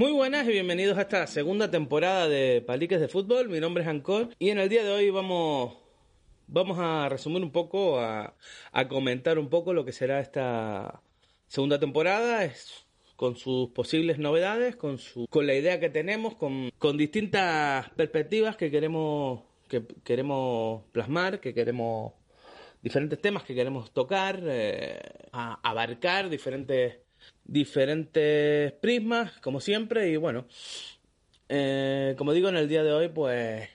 Muy buenas y bienvenidos a esta segunda temporada de Paliques de Fútbol. Mi nombre es Ancor y en el día de hoy vamos, vamos a resumir un poco, a, comentar un poco lo que será esta segunda temporada. Es, con sus posibles novedades, con, su, con la idea que tenemos, con, con distintas perspectivas que queremos, que queremos plasmar, que queremos diferentes temas que queremos tocar, eh, abarcar diferentes diferentes prismas, como siempre, y bueno, eh, como digo, en el día de hoy, pues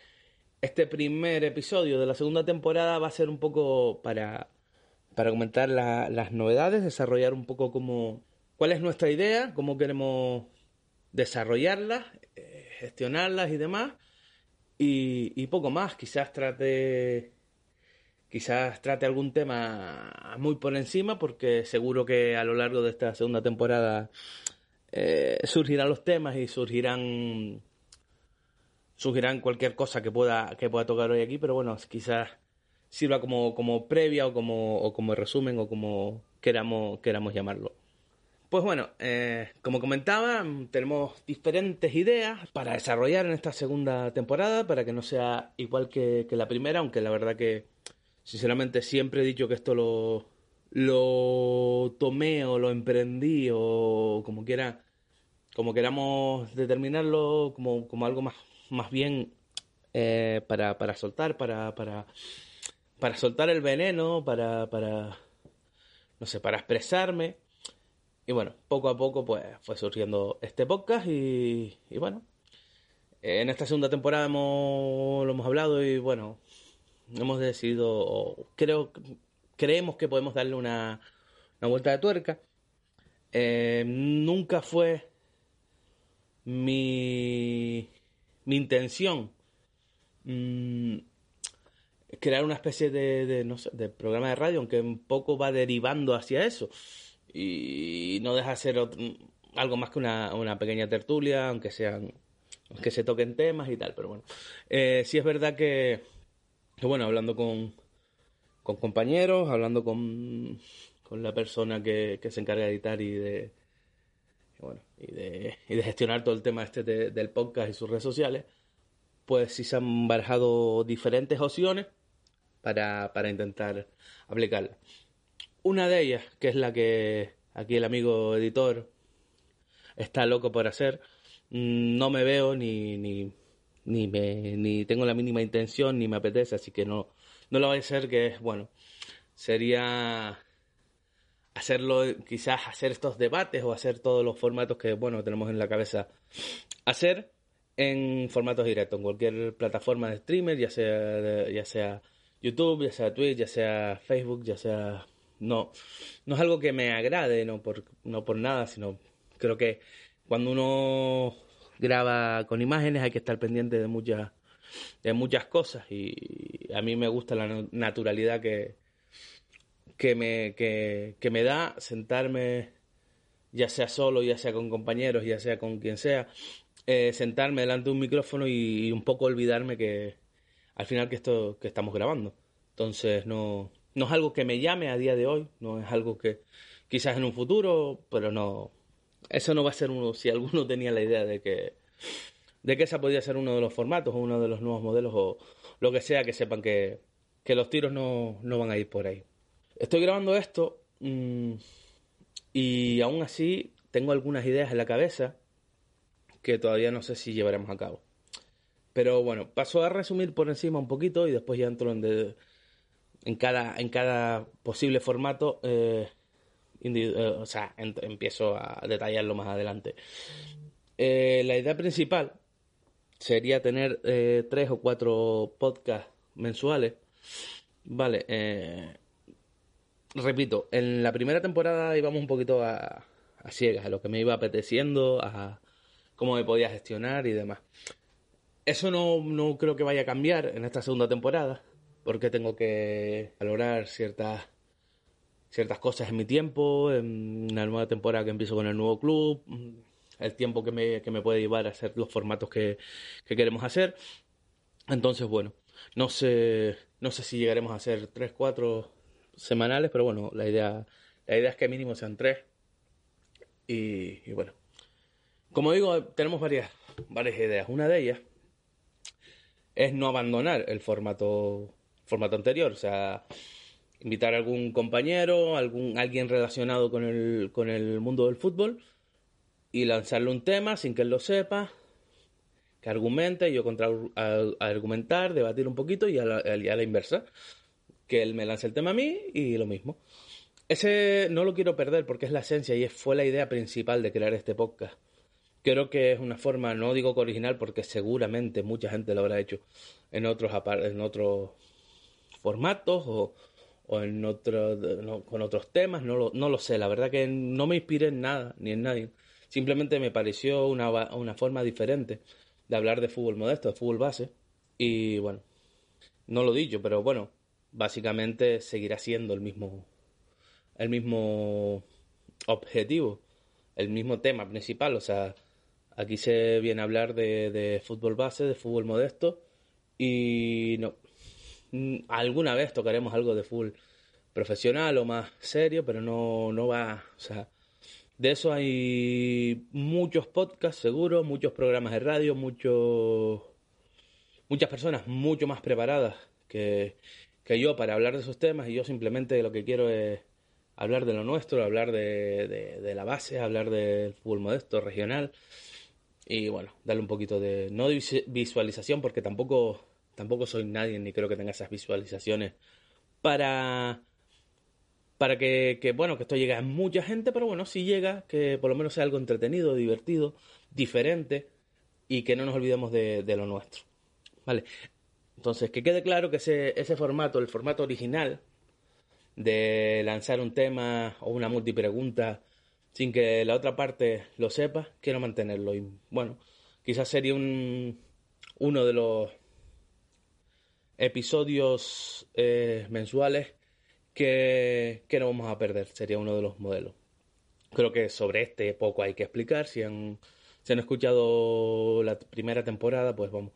este primer episodio de la segunda temporada va a ser un poco para, para comentar las novedades, desarrollar un poco cómo, cuál es nuestra idea, cómo queremos desarrollarlas, eh, gestionarlas y demás, y, y poco más, quizás trate Quizás trate algún tema muy por encima porque seguro que a lo largo de esta segunda temporada eh, surgirán los temas y surgirán surgirán cualquier cosa que pueda que pueda tocar hoy aquí, pero bueno, quizás sirva como, como previa o como, o como resumen o como queramos, queramos llamarlo. Pues bueno, eh, como comentaba, tenemos diferentes ideas para desarrollar en esta segunda temporada, para que no sea igual que la primera, aunque la verdad que Sinceramente siempre he dicho que esto lo, lo tomé o lo emprendí o como quiera, como queramos determinarlo como, como algo más, más bien eh, para, para soltar, para, para, para soltar el veneno, para, para, no sé, para expresarme. Y bueno, poco a poco pues fue surgiendo este podcast y, y bueno, en esta segunda temporada hemos, lo hemos hablado y bueno, hemos decidido, creo, creemos que podemos darle una, una vuelta de tuerca. Eh, nunca fue mi, mi intención mm, crear una especie de, de, no sé, de programa de radio, aunque un poco va derivando hacia eso. Y no deja de ser algo más que una, una pequeña tertulia, aunque sean que se toquen temas y tal, pero bueno. Eh, sí es verdad que bueno, hablando con, con compañeros, hablando con, con la persona que, que, se encarga de editar y de, bueno, y de, y de gestionar todo el tema este del podcast y sus redes sociales, pues sí se han barajado diferentes opciones para, para intentar aplicarla. Una de ellas, que es la que aquí el amigo editor está loco por hacer, no me veo ni, ni, ni me ni tengo la mínima intención ni me apetece así que no no lo voy a hacer que es bueno sería hacerlo quizás hacer estos debates o hacer todos los formatos que bueno tenemos en la cabeza hacer en formatos directos en cualquier plataforma de streamer ya sea ya sea YouTube ya sea Twitch ya sea Facebook ya sea no no es algo que me agrade no por no por nada sino creo que cuando uno graba con imágenes, hay que estar pendiente de muchas, de muchas cosas y a mí me gusta la naturalidad que, que, me, que, me da sentarme, ya sea solo, ya sea con compañeros, ya sea con quien sea, eh, sentarme delante de un micrófono y, un poco olvidarme que al final que esto que estamos grabando. Entonces no, no es algo que me llame a día de hoy, no es algo que quizás en un futuro, pero no, eso no va a ser uno, si alguno tenía la idea de que, de que esa podía ser uno de los formatos o uno de los nuevos modelos o lo que sea, que sepan que, que los tiros no, no van a ir por ahí. Estoy grabando esto mmm, y aún así tengo algunas ideas en la cabeza que todavía no sé si llevaremos a cabo. Pero bueno, paso a resumir por encima un poquito y después ya entro en, de, en, cada, en cada posible formato. Eh, eh, o sea, empiezo a detallarlo más adelante. Eh, la idea principal sería tener eh, tres o cuatro podcasts mensuales. Vale, repito, en la primera temporada íbamos un poquito a, a ciegas, a lo que me iba apeteciendo, a cómo me podía gestionar y demás. Eso no, no creo que vaya a cambiar en esta segunda temporada, porque tengo que valorar ciertas ciertas cosas en mi tiempo, en la nueva temporada que empiezo con el nuevo club, el tiempo que me, que me puede llevar a hacer los formatos que, que queremos hacer. Entonces, bueno, no sé, no sé si llegaremos a hacer tres, cuatro semanales, pero bueno, la idea, la idea es que mínimo sean tres. Y, y bueno, como digo, tenemos varias, varias ideas. Una de ellas es no abandonar el formato, formato anterior, o sea, invitar a algún compañero, algún, alguien relacionado con el, con el mundo del fútbol y lanzarle un tema sin que él lo sepa, que argumente, yo contra argumentar, debatir un poquito y a la, a la inversa, que él me lance el tema a mí y lo mismo. Ese no lo quiero perder porque es la esencia y fue la idea principal de crear este podcast. Creo que es una forma, no digo que original porque seguramente mucha gente lo habrá hecho en otros, en otros formatos o, o en otro, con otros temas, no lo, no lo sé, la verdad que no me inspiré en nada ni en nadie, simplemente me pareció una, una forma diferente de hablar de fútbol modesto, de fútbol base, y bueno, no lo dicho, pero bueno, básicamente seguirá siendo el mismo, el mismo objetivo, el mismo tema principal, o sea, aquí se viene a hablar de, de fútbol base, de fútbol modesto, y no, alguna vez tocaremos algo de full profesional o más serio, pero no, no va, o sea, de eso hay muchos podcasts seguro, muchos programas de radio, muchos, muchas personas mucho más preparadas que, que yo para hablar de esos temas y yo simplemente lo que quiero es hablar de lo nuestro, hablar de, de, de la base, hablar del fútbol modesto, regional y bueno, darle un poquito de, no visualización porque tampoco Tampoco soy nadie ni creo que tenga esas visualizaciones para para que, que, bueno, que esto llegue a mucha gente, pero bueno, si llega, que por lo menos sea algo entretenido, divertido, diferente y que no nos olvidemos de, lo nuestro. Vale. Entonces, que quede claro que ese, ese formato, el formato original de lanzar un tema o una multipregunta sin que la otra parte lo sepa, quiero mantenerlo. Y bueno, quizás sería un, uno de los episodios eh, mensuales que, que, no vamos a perder. Sería uno de los modelos. Creo que sobre este poco hay que explicar. Si han, si han escuchado la primera temporada, pues vamos.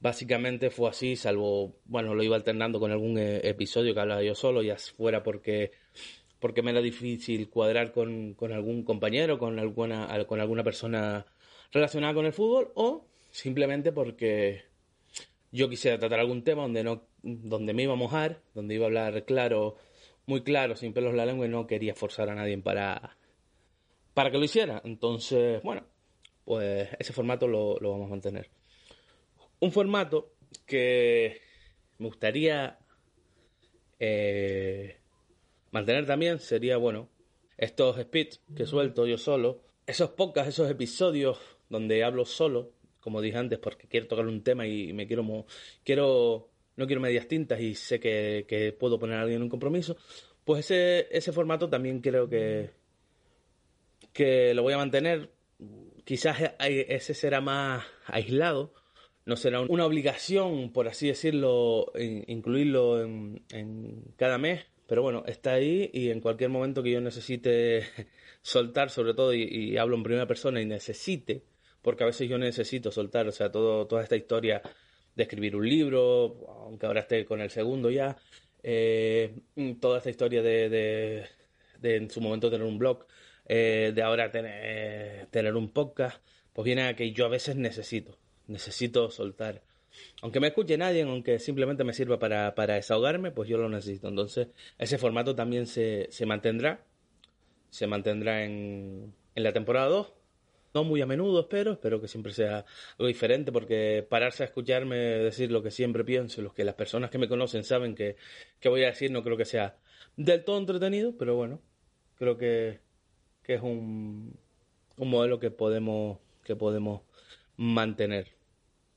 Básicamente fue así, salvo, bueno, lo iba alternando con algún eh, episodio que hablaba yo solo, ya fuera porque, porque me era difícil cuadrar con, con algún compañero, con alguna, con alguna persona relacionada con el fútbol, o simplemente porque yo quisiera tratar algún tema donde no donde me iba a mojar, donde iba a hablar claro, muy claro, sin pelos en la lengua y no quería forzar a nadie para para que lo hiciera. Entonces, bueno, pues ese formato lo, lo vamos a mantener. Un formato que me gustaría eh, mantener también sería, bueno, estos speeds que suelto yo solo, esos podcasts, esos episodios donde hablo solo, como dije antes, porque quiero tocar un tema y me quiero, quiero no quiero medias tintas y sé que, puedo poner a alguien en un compromiso, pues ese, ese formato también creo que, que lo voy a mantener. Quizás ese será más aislado, no será una obligación, por así decirlo, incluirlo en, en cada mes, pero bueno, está ahí y en cualquier momento que yo necesite soltar, sobre todo, y, y hablo en primera persona y necesite porque a veces yo necesito soltar, o sea, todo, toda esta historia de escribir un libro, aunque ahora esté con el segundo ya, eh, toda esta historia de, de, en su momento tener un blog, eh, de ahora tener, tener un podcast, pues viene a que yo a veces necesito, necesito soltar. Aunque me escuche nadie, aunque simplemente me sirva para, para desahogarme, pues yo lo necesito. Entonces, ese formato también se, se mantendrá, se mantendrá en, en la temporada 2 no muy a menudo, espero, espero que siempre sea algo diferente, porque pararse a escucharme decir lo que siempre pienso, lo que las personas que me conocen saben que, que voy a decir, no creo que sea del todo entretenido, pero bueno, creo que, que es un, un modelo que podemos, que podemos mantener.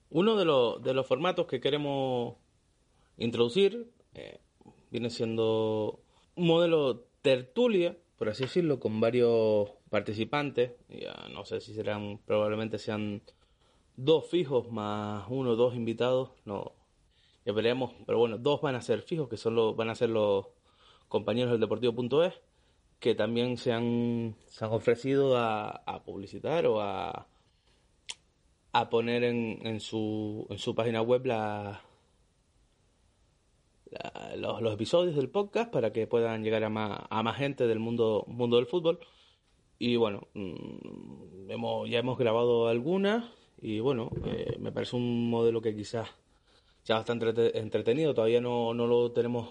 Uno de, los, de los formatos que queremos introducir eh, viene siendo un modelo tertulia, por así decirlo, con varios participantes. Ya no sé si serán, probablemente sean dos fijos más uno o dos invitados. No, ya veremos. Pero bueno, dos van a ser fijos, que son los, van a ser los compañeros del Deportivo.es, que también se han, han ofrecido a, a publicitar o a, a poner en, en, su, en su página web la, los, los, episodios del podcast para que puedan llegar a más, a más gente del mundo, mundo del fútbol. Y bueno, mmm, hemos, ya hemos grabado algunas y bueno, eh, me parece un modelo que quizás ya bastante entretenido, todavía no, no lo tenemos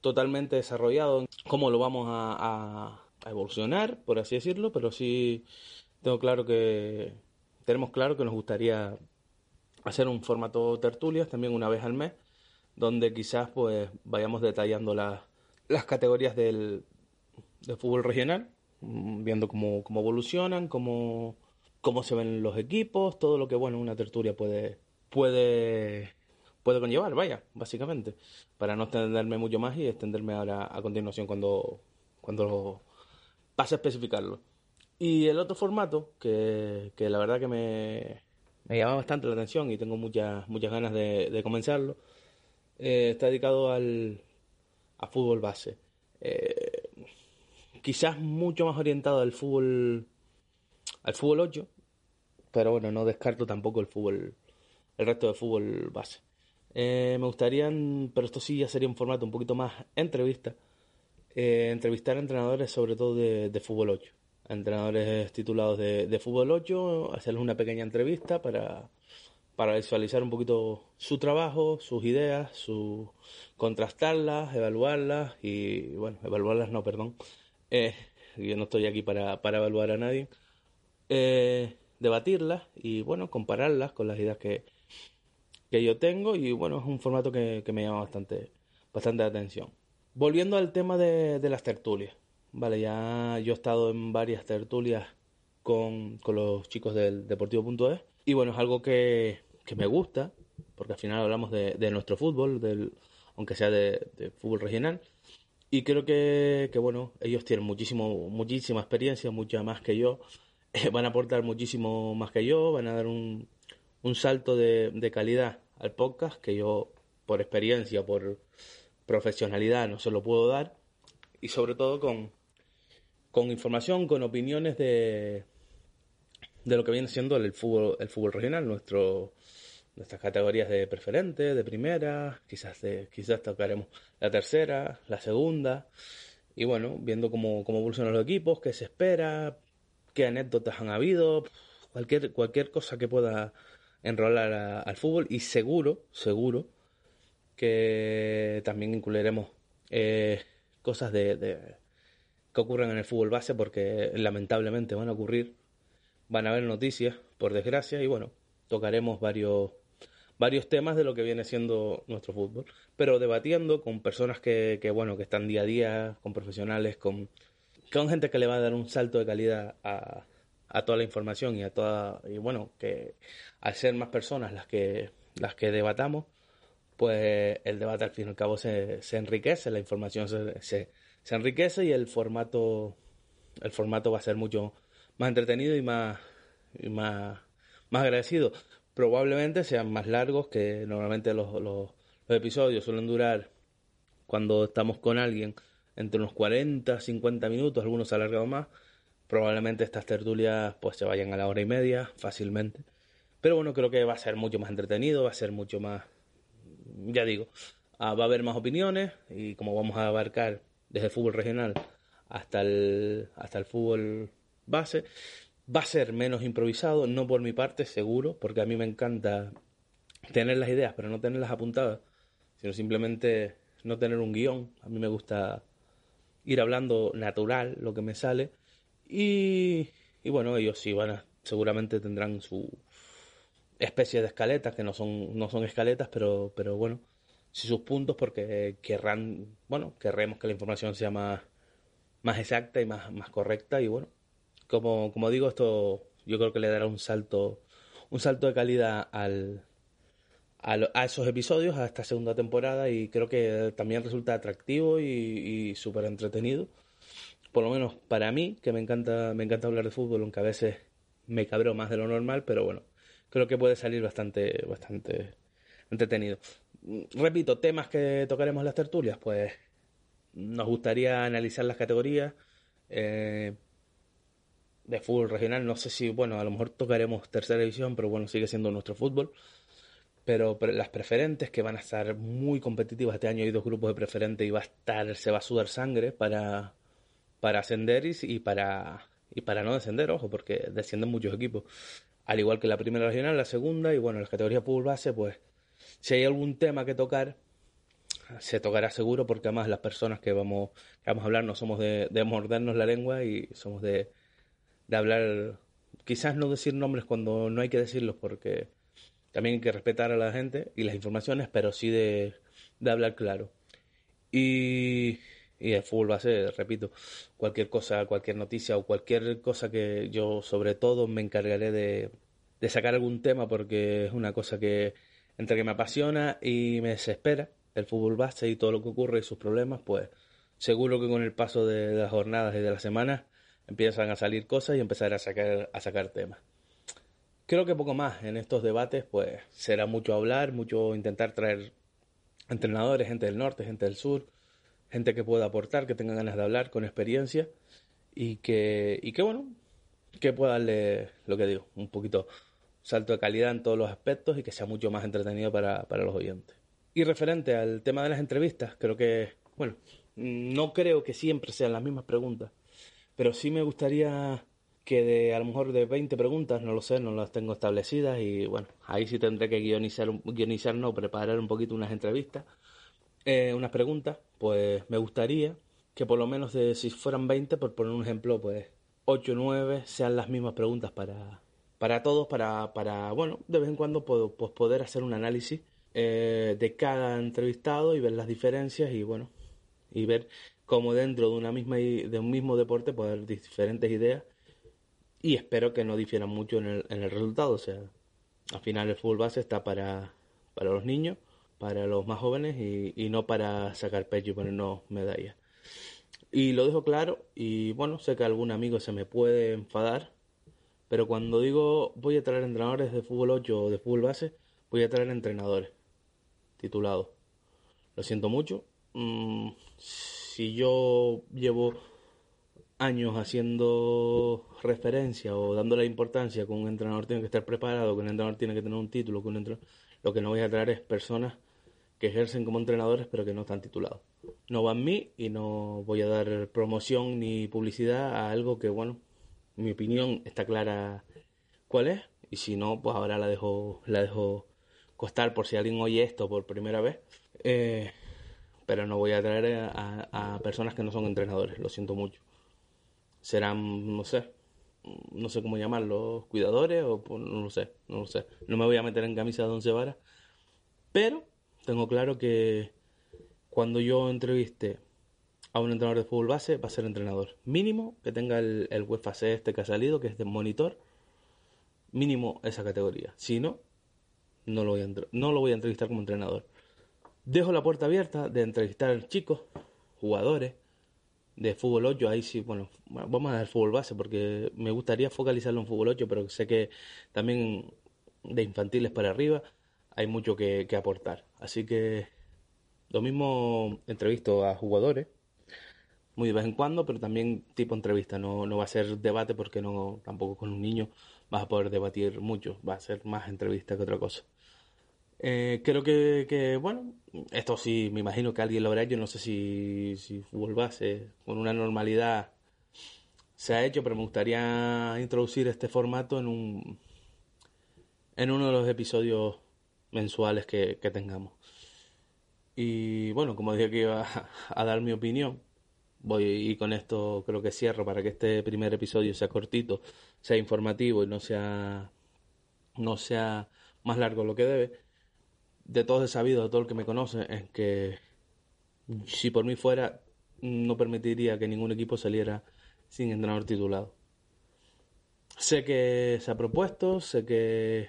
totalmente desarrollado, cómo lo vamos a, evolucionar, por así decirlo, pero sí tengo claro que tenemos claro que nos gustaría hacer un formato tertulias también una vez al mes donde quizás pues vayamos detallando la, las categorías del, del, fútbol regional, mm, viendo cómo, cómo evolucionan, cómo, cómo se ven los equipos, todo lo que bueno una tertulia puede, puede, puede conllevar, vaya, básicamente, para no extenderme mucho más y extenderme ahora a continuación cuando, cuando pase a especificarlo. Y el otro formato, que, que la verdad que me, llama bastante la atención y tengo muchas, muchas ganas de, de comenzarlo, eh, está dedicado al a fútbol base. Eh, quizás mucho más orientado al fútbol al fútbol 8, pero bueno, no descarto tampoco el fútbol el resto de fútbol base. Eh, me gustaría, pero esto sí ya sería un formato un poquito más entrevista, eh, entrevistar a entrenadores sobre todo de, fútbol 8, a entrenadores titulados de, de fútbol 8, hacerles una pequeña entrevista para para visualizar un poquito su trabajo, sus ideas, su contrastarlas, evaluarlas y bueno, evaluarlas no, perdón. Eh, yo no estoy aquí para, para evaluar a nadie. Eh, debatirlas y bueno, compararlas con las ideas que, que yo tengo y bueno, es un formato que, que me llama bastante, bastante atención. Volviendo al tema de, de las tertulias. Vale, ya yo he estado en varias tertulias con, con los chicos del Deportivo.es y bueno, es algo que, que me gusta, porque al final hablamos de, de nuestro fútbol, del, aunque sea de, de, fútbol regional. Y creo que, que, bueno, ellos tienen muchísimo, muchísima experiencia, mucha más que yo. Eh, van a aportar muchísimo más que yo, van a dar un, un salto de, de calidad al podcast que yo, por experiencia, por profesionalidad, no se lo puedo dar. Y sobre todo con, con información, con opiniones de, de lo que viene siendo el fútbol, el fútbol regional, nuestro, nuestras categorías de preferente, de primera, quizás de, quizás tocaremos la tercera, la segunda, y bueno, viendo cómo, cómo evolucionan los equipos, qué se espera, qué anécdotas han habido, cualquier, cualquier cosa que pueda enrolar al fútbol, y seguro, seguro, que también incluiremos eh, cosas de, de, que ocurren en el fútbol base, porque lamentablemente van a ocurrir. Van a haber noticias, por desgracia, y bueno, tocaremos varios, varios temas de lo que viene siendo nuestro fútbol, pero debatiendo con personas que, que bueno, que están día a día, con profesionales, con, con gente que le va a dar un salto de calidad a, a toda la información y a toda, y bueno, que al ser más personas las que, las que debatamos, pues el debate al fin y al cabo se, se enriquece, la información se, se, se enriquece y el formato, el formato va a ser mucho más entretenido y más, y más, más agradecido. Probablemente sean más largos que normalmente los, los, los episodios suelen durar cuando estamos con alguien entre unos 40, 50 minutos, algunos se alargado más. Probablemente estas tertulias pues se vayan a la hora y media fácilmente. Pero bueno, creo que va a ser mucho más entretenido, va a ser mucho más, ya digo, ah, va a haber más opiniones y como vamos a abarcar desde el fútbol regional hasta el, hasta el fútbol base. Va a ser menos improvisado, no por mi parte, seguro, porque a mí me encanta tener las ideas, pero no tenerlas apuntadas, sino simplemente no tener un guion. A mí me gusta ir hablando natural, lo que me sale. Y, y bueno, ellos sí van a, seguramente tendrán su especie de escaletas, que no son, no son escaletas, pero, pero bueno, sí sus puntos, porque querrán, bueno, querremos que la información sea más, más exacta y más, más correcta, y bueno, como, como digo, esto yo creo que le dará un salto, un salto de calidad al, a, a esos episodios, a esta segunda temporada, y creo que también resulta atractivo y, súper entretenido. por lo menos para mí, que me encanta, me encanta hablar de fútbol, aunque a veces me cabreo más de lo normal, pero bueno, creo que puede salir bastante, bastante entretenido. Repito, temas que tocaremos en las tertulias, pues nos gustaría analizar las categorías eh, de fútbol regional. No sé si, bueno, a lo mejor tocaremos tercera división, pero bueno, sigue siendo nuestro fútbol. Pero, las preferentes que van a estar muy competitivas este año hay dos grupos de preferentes y va a estar se va a sudar sangre para para ascender y, para y para no descender ojo porque descienden muchos equipos al igual que la primera regional la segunda y bueno las categorías fútbol base pues si hay algún tema que tocar se tocará seguro porque además las personas que vamos, vamos a hablar no somos de, mordernos la lengua y somos de, de hablar, quizás no decir nombres cuando no hay que decirlos porque también hay que respetar a la gente y las informaciones, pero sí de, de hablar claro. Y, y el fútbol va a ser, repito, cualquier cosa, cualquier noticia o cualquier cosa que yo sobre todo me encargaré de, de sacar algún tema porque es una cosa que entre que me apasiona y me desespera el fútbol base y todo lo que ocurre y sus problemas, pues seguro que con el paso de, las jornadas y de las semanas empiezan a salir cosas y empezar a sacar, a sacar temas. Creo que poco más en estos debates, pues será mucho hablar, mucho intentar traer entrenadores, gente del norte, gente del sur, gente que pueda aportar, que tenga ganas de hablar, con experiencia y que, y que bueno, que pueda darle, lo que digo, un poquito salto de calidad en todos los aspectos y que sea mucho más entretenido para, para los oyentes. Y referente al tema de las entrevistas, creo que, bueno, no creo que siempre sean las mismas preguntas, pero sí me gustaría que de a lo mejor de 20 preguntas, no lo sé, no las tengo establecidas y bueno, ahí sí tendré que guionizar, guionizar no, preparar un poquito unas entrevistas, eh, unas preguntas, pues me gustaría que por lo menos de si fueran 20, por poner un ejemplo, pues 8 o 9 sean las mismas preguntas para, para todos, para, para, bueno, de vez en cuando puedo, pues poder hacer un análisis eh, de cada entrevistado y ver las diferencias y bueno, y ver cómo dentro de una misma de un mismo deporte puede haber diferentes ideas y espero que no difieran mucho en el, en el resultado, o sea, al final el fútbol base está para, para los niños, para los más jóvenes y, y no para sacar pecho y ponernos medallas. Y lo dejo claro y bueno, sé que algún amigo se me puede enfadar, pero cuando digo voy a traer entrenadores de fútbol 8 o de fútbol base, voy a traer entrenadores titulado. Lo siento mucho. Mm, si yo llevo años haciendo referencia o dando la importancia que un entrenador tiene que estar preparado, que un entrenador tiene que tener un título, que un lo que no voy a traer es personas que ejercen como entrenadores pero que no están titulados. No va en mí y no voy a dar promoción ni publicidad a algo que, bueno, mi opinión está clara cuál es y si no, pues ahora la dejo, la dejo costar por si alguien oye esto por primera vez. Eh, pero no voy a traer a, personas que no son entrenadores, lo siento mucho. Serán, no sé, no sé cómo llamarlos, cuidadores o pues, no lo sé, no lo sé. No me voy a meter en camisa de once varas, pero tengo claro que cuando yo entreviste a un entrenador de fútbol base va a ser entrenador. Mínimo que tenga el, el UEFA este que ha salido, que es de monitor, mínimo esa categoría. Si no, no lo voy a, no lo voy a entrevistar como entrenador. Dejo la puerta abierta de entrevistar chicos, jugadores de fútbol 8. Ahí sí, bueno, vamos a dar fútbol base porque me gustaría focalizarlo en fútbol 8, pero sé que también de infantiles para arriba hay mucho que, aportar. Así que lo mismo entrevisto a jugadores, muy de vez en cuando, pero también tipo entrevista. No, no va a ser debate porque no tampoco con un niño vas a poder debatir mucho. Va a ser más entrevista que otra cosa. Eh, creo que, bueno, esto sí, me imagino que alguien lo habrá hecho, no sé si, si fútbol base con una normalidad se ha hecho, pero me gustaría introducir este formato en un en uno de los episodios mensuales que, tengamos. Y bueno, como dije que iba a, dar mi opinión, voy y con esto creo que cierro para que este primer episodio sea cortito, sea informativo y no sea no sea más largo lo que debe de todos he sabido, de todo el que me conoce, es que si por mí fuera, no permitiría que ningún equipo saliera sin entrenador titulado. Sé que se ha propuesto, sé que,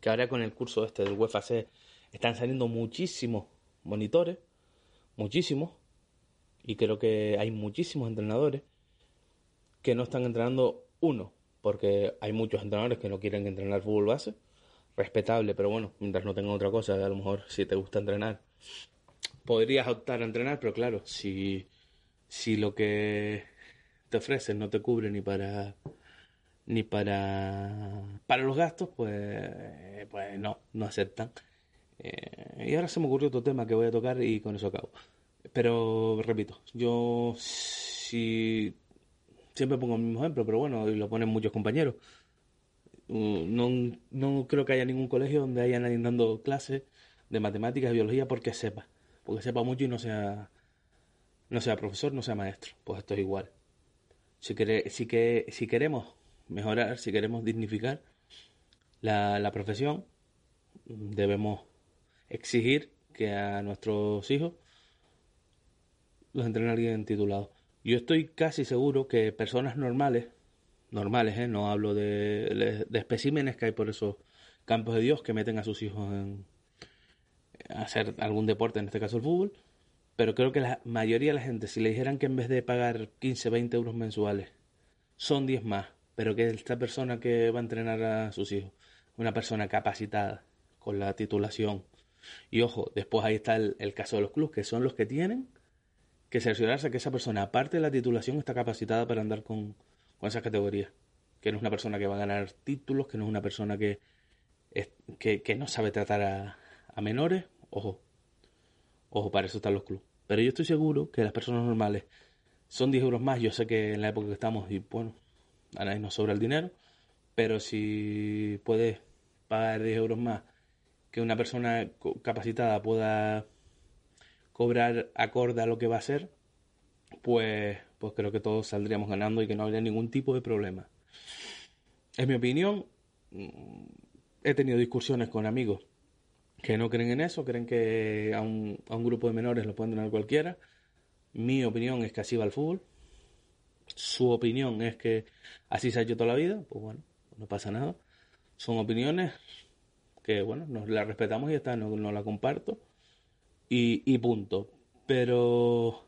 que ahora con el curso este del UEFA C están saliendo muchísimos monitores, muchísimos, Y creo que hay muchísimos entrenadores que no están entrenando uno, porque hay muchos entrenadores que no quieren entrenar fútbol base, respetable, pero bueno, mientras no tengan otra cosa, a lo mejor si te gusta entrenar, podrías optar a entrenar, pero claro, si, si lo que te ofrecen no te cubre ni para ni para para los gastos, pues, pues no, no aceptan. Eh, y ahora se me ocurrió otro tema que voy a tocar y con eso acabo. Pero repito, yo si siempre pongo el mismo ejemplo, pero bueno, y lo ponen muchos compañeros. No, no creo que haya ningún colegio donde haya nadie dando clases de matemáticas y biología porque sepa, porque sepa mucho y no sea no sea profesor, no sea maestro. Pues esto es igual. Si, si, que, si queremos mejorar, si queremos dignificar la, la profesión, debemos exigir que a nuestros hijos los entrene alguien titulado. Yo estoy casi seguro que personas normales, normales, ¿eh? no hablo de, de, especímenes que hay por esos campos de Dios que meten a sus hijos en, a hacer algún deporte, en este caso el fútbol, pero creo que la mayoría de la gente, si le dijeran que en vez de pagar 15, 20 euros mensuales, son 10 más, pero que esta persona que va a entrenar a sus hijos, una persona capacitada, con la titulación, y ojo, después ahí está el, caso de los clubes, que son los que tienen que cerciorarse que esa persona, aparte de la titulación, está capacitada para andar con, con esas categorías. Que no es una persona que va a ganar títulos, que no es una persona que, que, no sabe tratar a, a menores. Ojo, ojo, para eso están los clubes. Pero yo estoy seguro que las personas normales son 10 euros más. Yo sé que en la época que estamos, y bueno, a nadie nos sobra el dinero, pero si puedes pagar 10 euros más que una persona capacitada pueda cobrar acorde a lo que va a ser, pues, pues creo que todos saldríamos ganando y que no habría ningún tipo de problema. Es mi opinión. He tenido discusiones con amigos que no creen en eso, creen que a un, a un grupo de menores lo pueden tener cualquiera. Mi opinión es que así va el fútbol. Su opinión es que así se ha hecho toda la vida. Pues bueno, no pasa nada. Son opiniones que, bueno, nos las respetamos y está, no, no la comparto. Y, y punto. Pero,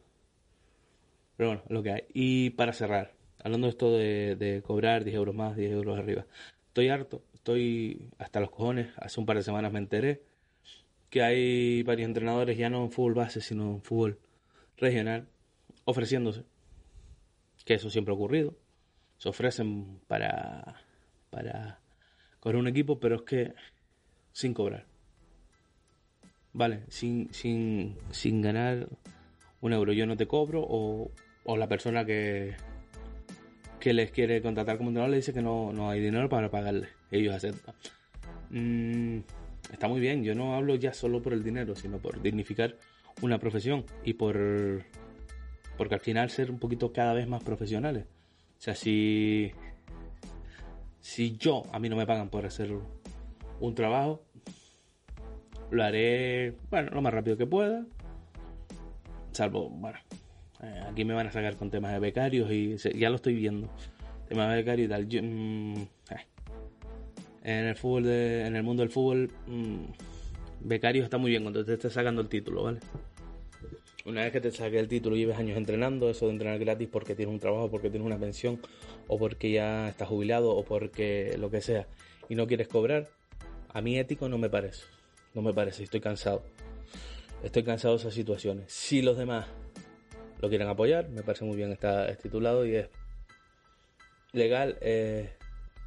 pero bueno, lo que hay. Y para cerrar, hablando de esto de, cobrar 10 euros más, 10 euros arriba. Estoy harto, estoy hasta los cojones. Hace un par de semanas me enteré que hay varios entrenadores ya no en fútbol base, sino en fútbol regional, ofreciéndose. Que eso siempre ha ocurrido. Se ofrecen para, para con un equipo, pero es que sin cobrar. Vale, sin, sin, sin ganar un euro. Yo no te cobro o, o la persona que, que les quiere contratar como entrenador le dice que no, no hay dinero para pagarle. Ellos aceptan. Mm, está muy bien, yo no hablo ya solo por el dinero, sino por dignificar una profesión y por porque al final ser un poquito cada vez más profesionales. O sea, si si yo a mí no me pagan por hacer un trabajo, lo haré, bueno, lo más rápido que pueda. Salvo, bueno, eh, aquí me van a sacar con temas de becarios y ya lo estoy viendo. Temas de becarios y tal. Mm, eh, en el fútbol en el mundo del fútbol mmm, becario está muy bien cuando te estés sacando el título, ¿vale? Una vez que te saques el título y lleves años entrenando, eso de entrenar gratis porque tienes un trabajo, porque tienes una pensión, o porque ya estás jubilado, o porque lo que sea, y no quieres cobrar, a mí ético no me parece. No me parece, estoy cansado. Estoy cansado de esas situaciones. Si los demás lo quieren apoyar, me parece muy bien, está titulado y es legal. Eh,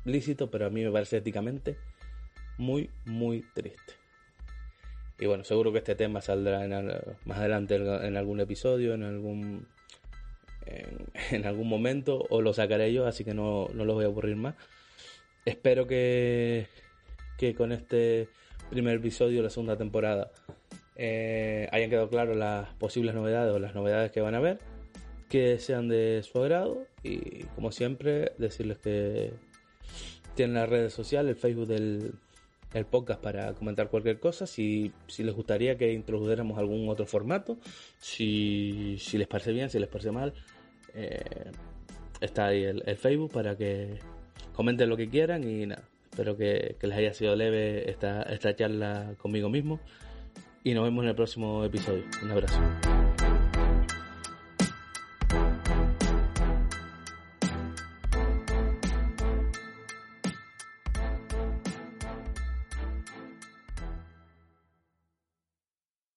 lícito, pero a mí me parece éticamente muy, muy triste. Y bueno, seguro que este tema saldrá más adelante en algún episodio, en algún en, algún momento, o lo sacaré yo, así que no, no los voy a aburrir más. Espero que, que con este primer episodio de la segunda temporada eh, hayan quedado claras las posibles novedades o las novedades que van a ver, que sean de su agrado y como siempre decirles que tienen las redes sociales, el Facebook del podcast para comentar cualquier cosa. Si, si les gustaría que introdujéramos algún otro formato, si, si les parece bien, si les parece mal, eh, está ahí el, Facebook para que comenten lo que quieran y nada. Espero que, que les haya sido leve esta, esta charla conmigo mismo y nos vemos en el próximo episodio. Un abrazo.